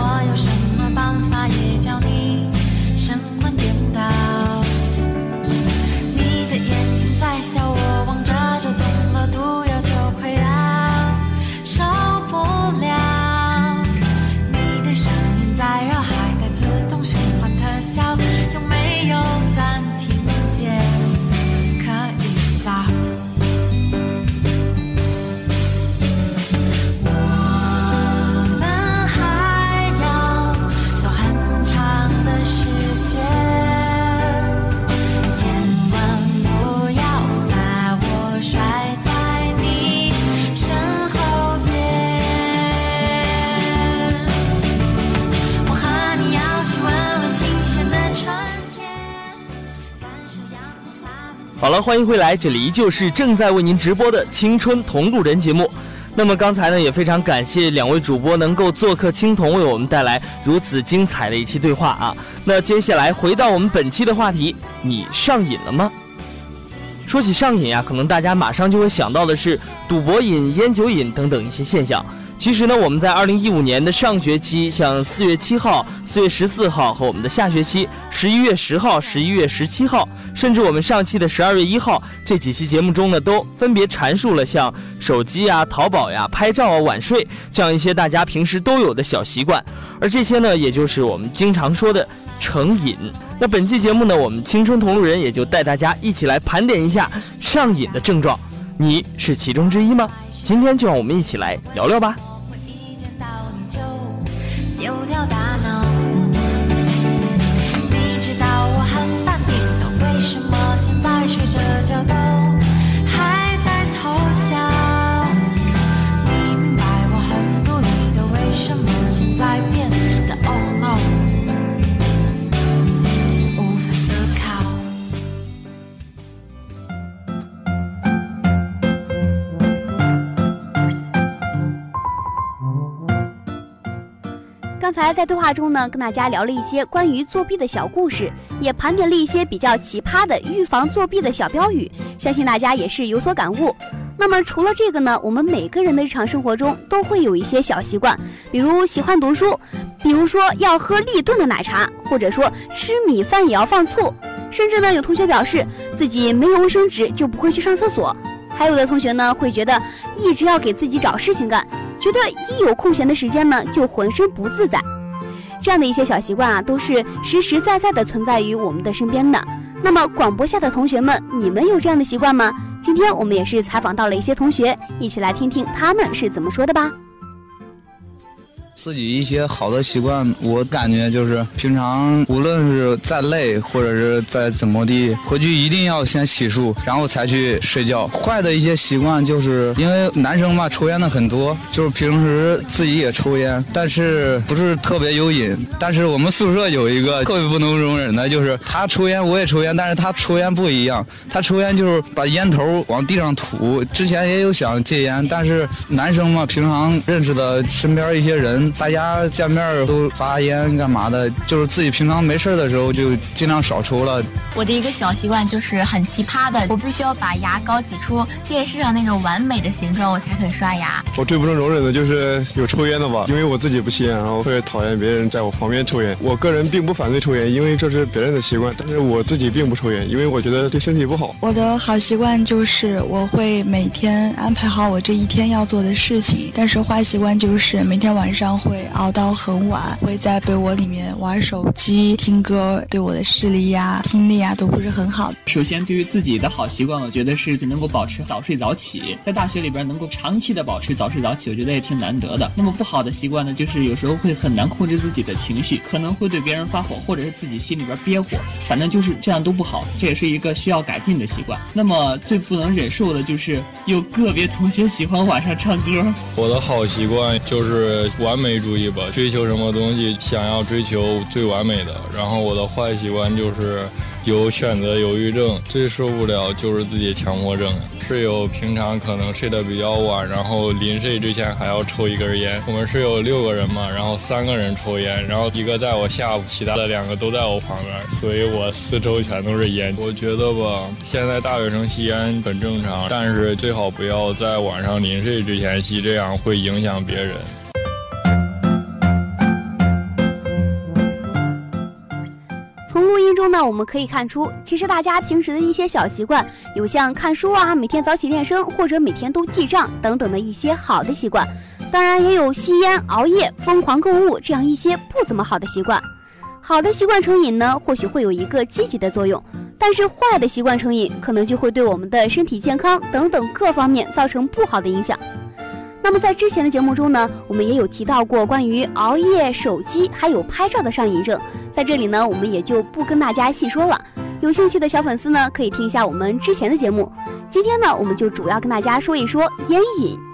我有好了，欢迎回来，这里依旧是正在为您直播的青春同路人节目。那么刚才呢，也非常感谢两位主播能够做客青铜，为我们带来如此精彩的一期对话啊。那接下来回到我们本期的话题，你上瘾了吗？说起上瘾呀，可能大家马上就会想到的是赌博瘾、烟酒瘾等等一些现象。其实呢，我们在二零一五年的上学期，像四月七号、四月十四号和我们的下学期十一月十号、十一月十七号，甚至我们上期的十二月一号这几期节目中呢，都分别阐述了像手机呀、淘宝呀、拍照啊、晚睡这样一些大家平时都有的小习惯，而这些呢，也就是我们经常说的成瘾。那本期节目呢，我们青春同路人也就带大家一起来盘点一下上瘾的症状，你是其中之一吗？今天就让我们一起来聊聊吧。你知道我很淡定，为什么现在睡着觉都刚才在对话中呢，跟大家聊了一些关于作弊的小故事，也盘点了一些比较奇葩的预防作弊的小标语，相信大家也是有所感悟。那么除了这个呢，我们每个人的日常生活中都会有一些小习惯，比如喜欢读书，比如说要喝立顿的奶茶，或者说吃米饭也要放醋，甚至呢有同学表示自己没有卫生纸就不会去上厕所，还有的同学呢会觉得一直要给自己找事情干。觉得一有空闲的时间呢，就浑身不自在。这样的一些小习惯啊，都是实实在在的存在于我们的身边的。那么，广播下的同学们，你们有这样的习惯吗？今天我们也是采访到了一些同学，一起来听听他们是怎么说的吧。自己一些好的习惯，我感觉就是平常无论是再累或者是再怎么地，回去一定要先洗漱，然后才去睡觉。坏的一些习惯就是因为男生嘛，抽烟的很多，就是平时自己也抽烟，但是不是特别有瘾。但是我们宿舍有一个特别不能容忍的，就是他抽烟，我也抽烟，但是他抽烟不一样，他抽烟就是把烟头往地上吐。之前也有想戒烟，但是男生嘛，平常认识的身边一些人。大家见面都发烟干嘛的？就是自己平常没事的时候就尽量少抽了。我的一个小习惯就是很奇葩的，我必须要把牙膏挤出电视上那种完美的形状，我才肯刷牙。我最不能容忍的就是有抽烟的吧，因为我自己不吸烟，然后会讨厌别人在我旁边抽烟。我个人并不反对抽烟，因为这是别人的习惯，但是我自己并不抽烟，因为我觉得对身体不好。我的好习惯就是我会每天安排好我这一天要做的事情，但是坏习惯就是每天晚上。会熬到很晚，会在被窝里面玩手机、听歌，对我的视力呀、听力啊都不是很好。首先，对于自己的好习惯，我觉得是能够保持早睡早起。在大学里边能够长期的保持早睡早起，我觉得也挺难得的。那么不好的习惯呢，就是有时候会很难控制自己的情绪，可能会对别人发火，或者是自己心里边憋火，反正就是这样都不好。这也是一个需要改进的习惯。那么最不能忍受的就是有个别同学喜欢晚上唱歌。我的好习惯就是完没注意吧，追求什么东西，想要追求最完美的。然后我的坏习惯就是有选择犹豫症，最受不了就是自己强迫症。室友平常可能睡得比较晚，然后临睡之前还要抽一根烟。我们室友六个人嘛，然后三个人抽烟，然后一个在我下，其他的两个都在我旁边，所以我四周全都是烟。我觉得吧，现在大学生吸烟很正常，但是最好不要在晚上临睡之前吸，这样会影响别人。中呢，我们可以看出，其实大家平时的一些小习惯，有像看书啊、每天早起练声，或者每天都记账等等的一些好的习惯。当然，也有吸烟、熬夜、疯狂购物这样一些不怎么好的习惯。好的习惯成瘾呢，或许会有一个积极的作用，但是坏的习惯成瘾，可能就会对我们的身体健康等等各方面造成不好的影响。那么在之前的节目中呢，我们也有提到过关于熬夜、手机还有拍照的上瘾症，在这里呢，我们也就不跟大家细说了。有兴趣的小粉丝呢，可以听一下我们之前的节目。今天呢，我们就主要跟大家说一说烟瘾。